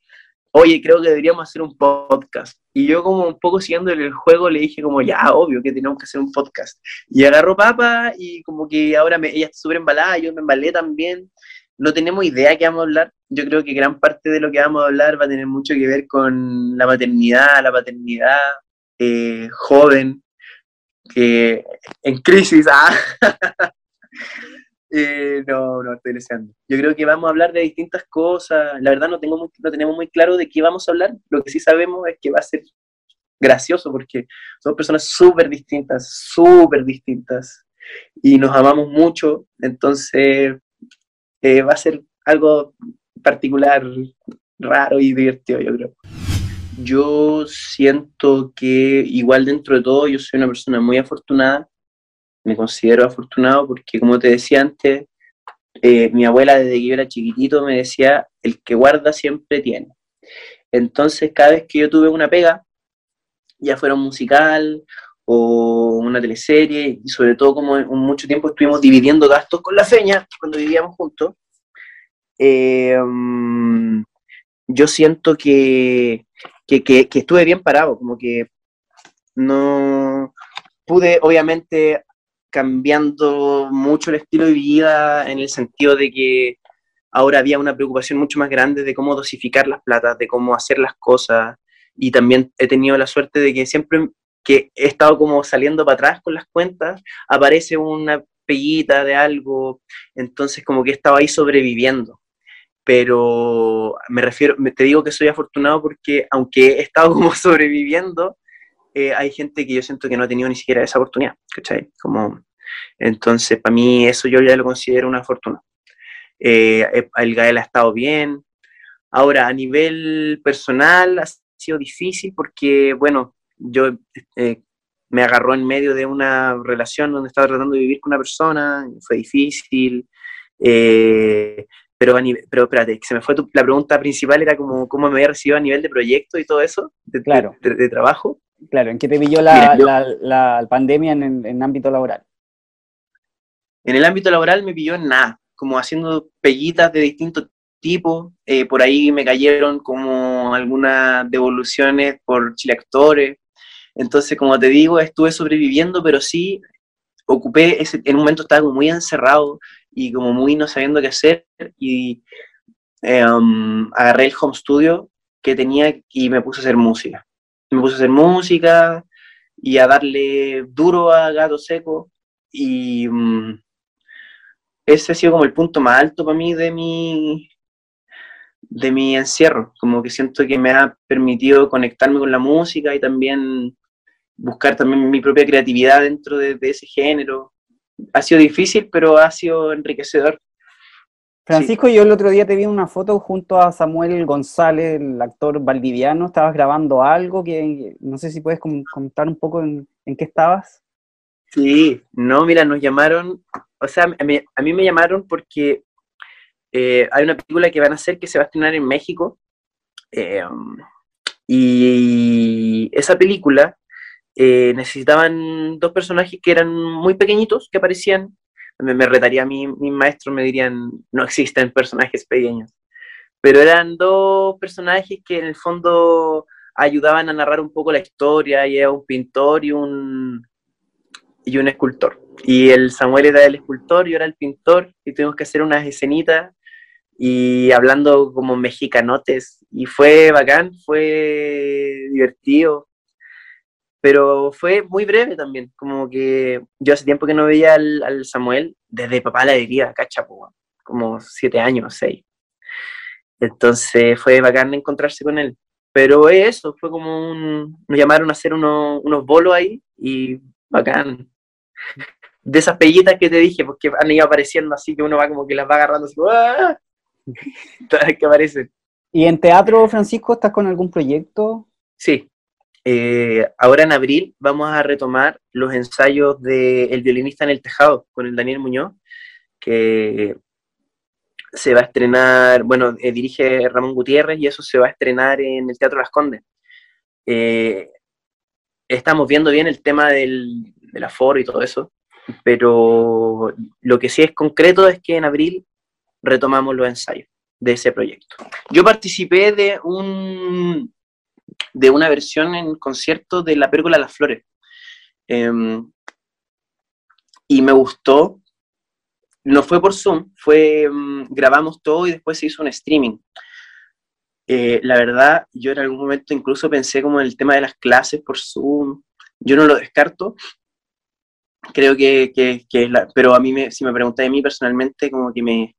oye, creo que deberíamos hacer un podcast. Y yo como un poco siguiendo el juego le dije como, ya, obvio que tenemos que hacer un podcast. Y agarró papa y como que ahora me, ella está súper embalada, yo me embalé también. No tenemos idea qué vamos a hablar. Yo creo que gran parte de lo que vamos a hablar va a tener mucho que ver con la maternidad, la paternidad, eh, joven, que en crisis. Ah. Eh, no, no estoy deseando. Yo creo que vamos a hablar de distintas cosas. La verdad no, tengo no tenemos muy claro de qué vamos a hablar. Lo que sí sabemos es que va a ser gracioso porque somos personas súper distintas, súper distintas. Y nos amamos mucho. Entonces eh, va a ser algo particular, raro y divertido, yo creo. Yo siento que igual dentro de todo yo soy una persona muy afortunada me considero afortunado porque, como te decía antes, eh, mi abuela desde que yo era chiquitito me decía, el que guarda siempre tiene. Entonces, cada vez que yo tuve una pega, ya fuera un musical o una teleserie, y sobre todo como mucho tiempo estuvimos dividiendo gastos con la feña cuando vivíamos juntos, eh, yo siento que, que, que, estuve bien parado, como que no pude, obviamente, cambiando mucho el estilo de vida en el sentido de que ahora había una preocupación mucho más grande de cómo dosificar las platas, de cómo hacer las cosas, y también he tenido la suerte de que siempre que he estado como saliendo para atrás con las cuentas, aparece una peguita de algo, entonces como que he estado ahí sobreviviendo pero me refiero, te digo que soy afortunado porque aunque he estado como sobreviviendo, eh, hay gente que yo siento que no ha tenido ni siquiera esa oportunidad. Como, entonces, para mí eso yo ya lo considero una fortuna. Eh, eh, el Gael ha estado bien. Ahora, a nivel personal ha sido difícil porque, bueno, yo me agarró en medio de una relación donde estaba tratando de vivir con una persona, fue difícil. Pero, pero espérate, se me fue la pregunta principal, era como cómo me había recibido a nivel de proyecto y todo eso, de, claro. de, trabajo. Claro, ¿en qué te pilló la, la, pandemia en, en, ámbito laboral? En el ámbito laboral me pilló en nada, como haciendo pellitas de distintos tipos. Eh, por ahí me cayeron como algunas devoluciones por Chile Actores. Entonces, como te digo, estuve sobreviviendo, pero sí ocupé, ese, en un momento estaba muy encerrado, y como muy no sabiendo qué hacer y eh, um, agarré el home studio que tenía y me puse a hacer música. Me puse a hacer música y a darle duro a Gato Seco y um, ese ha sido como el punto más alto para mí de mi de mi encierro, como que siento que me ha permitido conectarme con la música y también buscar también mi propia creatividad dentro de ese género ha sido difícil, pero ha sido enriquecedor. Francisco, yo el otro día te vi una foto junto a Samuel González, el actor valdiviano. Estabas grabando algo que no sé si puedes contar un poco en, qué estabas. Sí, no, mira, nos llamaron, o sea, a mí, me llamaron porque eh, hay una película que van a hacer que se va a estrenar en México. Eh, y esa película eh, necesitaban dos personajes que eran muy pequeñitos, que aparecían. Me, me retaría a mí, mis maestros, me dirían, no existen personajes pequeños. Pero eran dos personajes que en el fondo ayudaban a narrar un poco la historia, y era un pintor y un, y un escultor. Y el Samuel era el escultor, yo era el pintor, y tuvimos que hacer unas escenitas y hablando como mexicanotes. Y fue bacán, fue divertido pero fue muy breve también, como que yo hace tiempo que no veía al, Samuel, desde papá la herida, cachapo, como siete años, seis. Entonces fue bacán encontrarse con él. Pero eso, fue como un... Nos llamaron a hacer unos, unos bolos ahí y bacán. De esas pellitas que te dije, porque han ido apareciendo así que uno va como que las va agarrando así, ¡ah! Todas que aparecen. ¿Y en teatro, Francisco, estás con algún proyecto? Sí, eh, ahora en abril vamos a retomar los ensayos de El violinista en el tejado con el Daniel Muñoz, que se va a estrenar, bueno, eh, dirige Ramón Gutiérrez y eso se va a estrenar en el Teatro Las Condes. Eh, estamos viendo bien el tema del, del aforo y todo eso, pero lo que sí es concreto es que en abril retomamos los ensayos de ese proyecto. Yo participé de un de una versión en concierto de La Pérgola las Flores. Em, y me gustó. No fue por Zoom, fue em, grabamos todo y después se hizo un streaming. Eh, la verdad, yo en algún momento incluso pensé como en el tema de las clases por Zoom. Yo no lo descarto. Creo que, que, pero a mí, me, si me preguntáis a mí personalmente, como que me,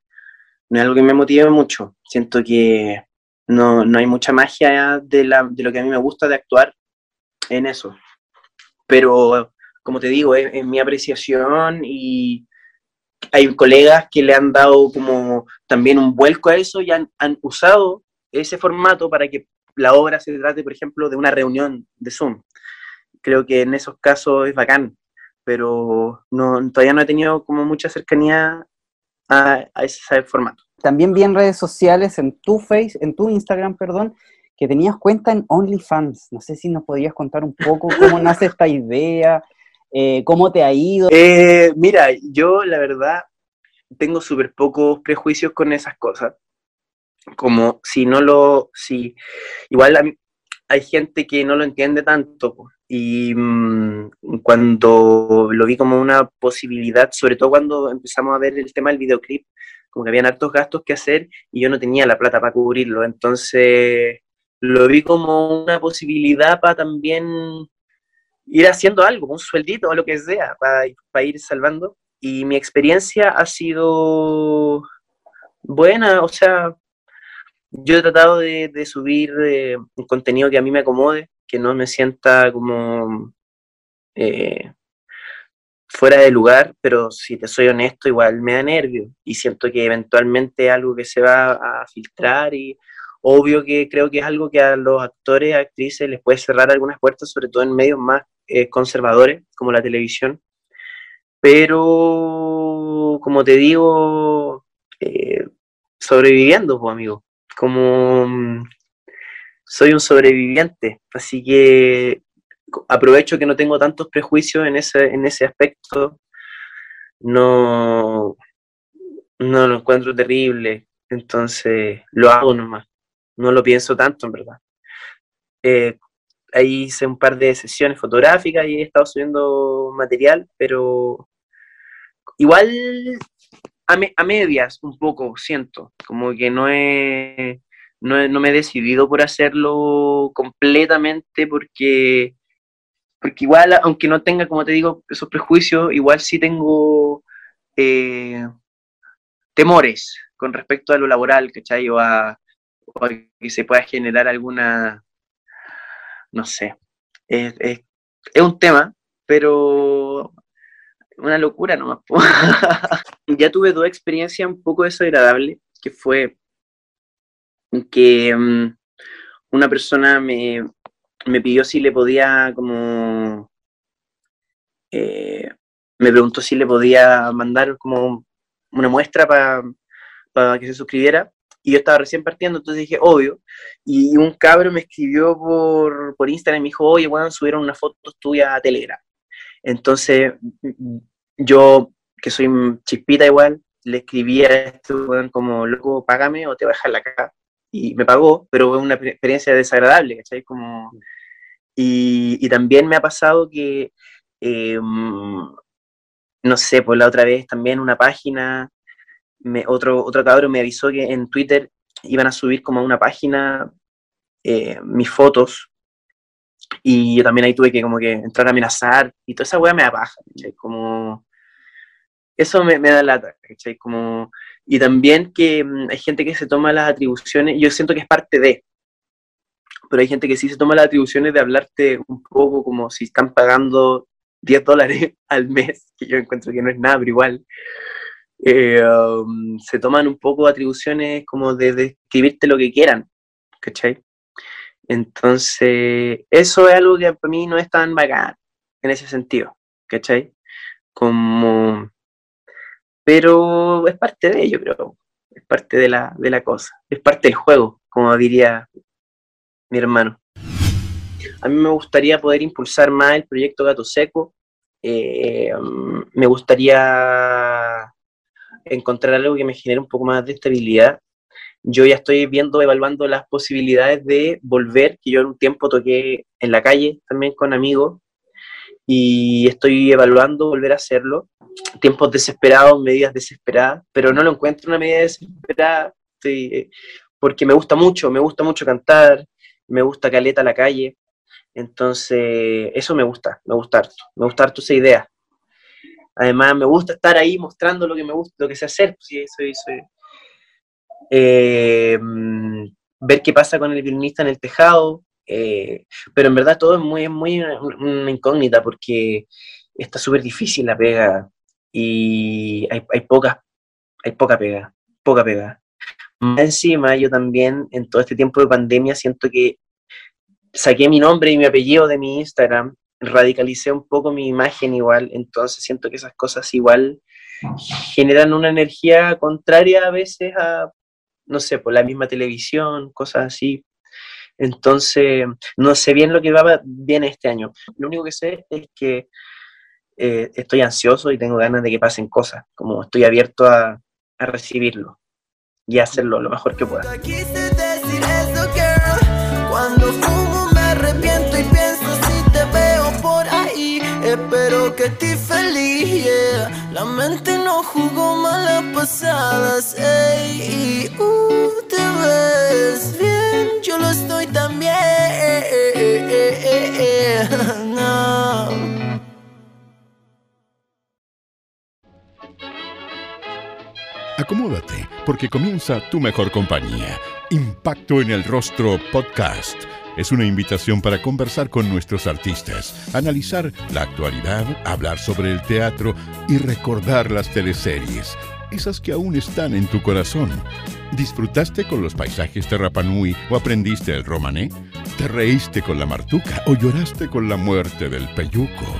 no es algo que me motive mucho. Siento que, no, no hay mucha magia de, la, de, lo que a mí me gusta de actuar en eso. Pero, como te digo, es, mi apreciación y hay colegas que le han dado como también un vuelco a eso y han, han usado ese formato para que la obra se trate, por ejemplo, de una reunión de Zoom. Creo que en esos casos es bacán, pero no, todavía no he tenido como mucha cercanía a, a ese formato. También vi en redes sociales, en tu face, en tu Instagram, perdón, que tenías cuenta en OnlyFans. No sé si nos podías contar un poco cómo nace esta idea, eh, cómo te ha ido. Eh, mira, yo la verdad tengo súper pocos prejuicios con esas cosas. Como si no lo, si, igual hay gente que no lo entiende tanto. Y mm, cuando lo vi como una posibilidad, sobre todo cuando empezamos a ver el tema del videoclip, como que habían hartos gastos que hacer y yo no tenía la plata para cubrirlo. Entonces lo vi como una posibilidad para también ir haciendo algo, un sueldito o lo que sea, para, para ir salvando. Y mi experiencia ha sido buena, o sea, yo he tratado de, subir eh, un contenido que a mí me acomode, que no me sienta como eh, fuera de lugar, pero si te soy honesto, igual me da nervio y siento que eventualmente algo que se va a filtrar y obvio que creo que es algo que a los actores, actrices les puede cerrar algunas puertas, sobre todo en medios más eh, conservadores como la televisión, pero como te digo, sobreviviendo, pues amigo, como mm, soy un sobreviviente, así que aprovecho que no tengo tantos prejuicios en ese, en ese aspecto, no, no lo encuentro terrible, entonces lo hago nomás, no lo pienso tanto en verdad. Eh, ahí hice un par de sesiones fotográficas y he estado subiendo material, pero igual a, a medias un poco siento, como que no he, no, no me he decidido por hacerlo completamente porque porque igual, aunque no tenga, como te digo, esos prejuicios, igual sí tengo eh, temores con respecto a lo laboral, ¿cachai? O a, a que se pueda generar alguna, no sé, es, es, es un tema, pero una locura nomás. ya tuve dos experiencias un poco desagradables, que fue que um, una persona me, me pidió si le podía como... Eh, me preguntó si le podía mandar como una muestra para que se suscribiera. Y yo estaba recién partiendo, entonces dije, obvio. Y un cabro me escribió por, por Instagram y me dijo, oye, bueno, subieron una foto tuya a Telegram. Entonces, yo, que soy chispita igual, le escribí a este como, loco, págame o te voy a dejar la cara y me pagó, pero fue una experiencia desagradable, ¿cachai? Como, y, también me ha pasado que, eh, no sé, por la otra vez también una página, me, otro, otro cabrón me avisó que en Twitter iban a subir como a una página eh, mis fotos, y yo también ahí tuve que como que entrar a amenazar, y toda esa weá me da ¿cachai? Como, eso me, me da lata, ¿cachai? Como y también que mm, hay gente que se toma las atribuciones, yo siento que es parte de, pero hay gente que sí se toma las atribuciones de hablarte un poco como si están pagando 10 dólares al mes, que yo encuentro que no es nada, pero igual. Eh, um, se toman un poco atribuciones como de describirte lo que quieran, ¿cachai? Entonces, eso es algo que para mí no es tan bacán en ese sentido, ¿cachai? Como pero es parte de ello, creo. Es parte de la, de la cosa. Es parte del juego, como diría mi hermano. A mí me gustaría poder impulsar más el proyecto Gato Seco. Eh, me gustaría encontrar algo que me genere un poco más de estabilidad. Yo ya estoy viendo, evaluando las posibilidades de volver, que yo en un tiempo toqué en la calle también con amigos, y estoy evaluando volver a hacerlo tiempos desesperados, medidas desesperadas, pero no lo encuentro una medida desesperada, porque me gusta mucho, me gusta mucho cantar, me gusta caleta la calle, entonces eso me gusta, me gusta harto, me gusta harto esa idea. Además me gusta estar ahí mostrando lo que me gusta, lo que sé hacer, eh, ver qué pasa con el violinista en el tejado, eh, pero en verdad todo es muy, muy una incógnita porque está súper difícil la pega y hay, hay, poca, hay poca pega, poca pega. Más encima, yo también en todo este tiempo de pandemia siento que saqué mi nombre y mi apellido de mi Instagram, radicalicé un poco mi imagen igual, entonces siento que esas cosas igual generan una energía contraria a veces a, no sé, por la misma televisión, cosas así. Entonces, no sé bien lo que va bien este año. Lo único que sé es que eh, estoy ansioso y tengo ganas de que pasen cosas, como estoy abierto a, a recibirlo y hacerlo lo mejor que pueda. Espero que estés feliz, yeah. La mente no jugó malas pasadas, ey. Y uh, te ves bien, yo lo estoy también. no. Acomódate, porque comienza tu mejor compañía. Impacto en el Rostro Podcast. Es una invitación para conversar con nuestros artistas, analizar la actualidad, hablar sobre el teatro y recordar las teleseries, esas que aún están en tu corazón. ¿Disfrutaste con los paisajes de Rapanui o aprendiste el romané? ¿Te reíste con la martuca o lloraste con la muerte del peyuco?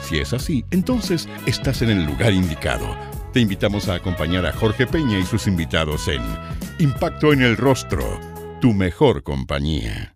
Si es así, entonces estás en el lugar indicado te invitamos a acompañar a Jorge Peña y sus invitados en Impacto en el Rostro, tu mejor compañía.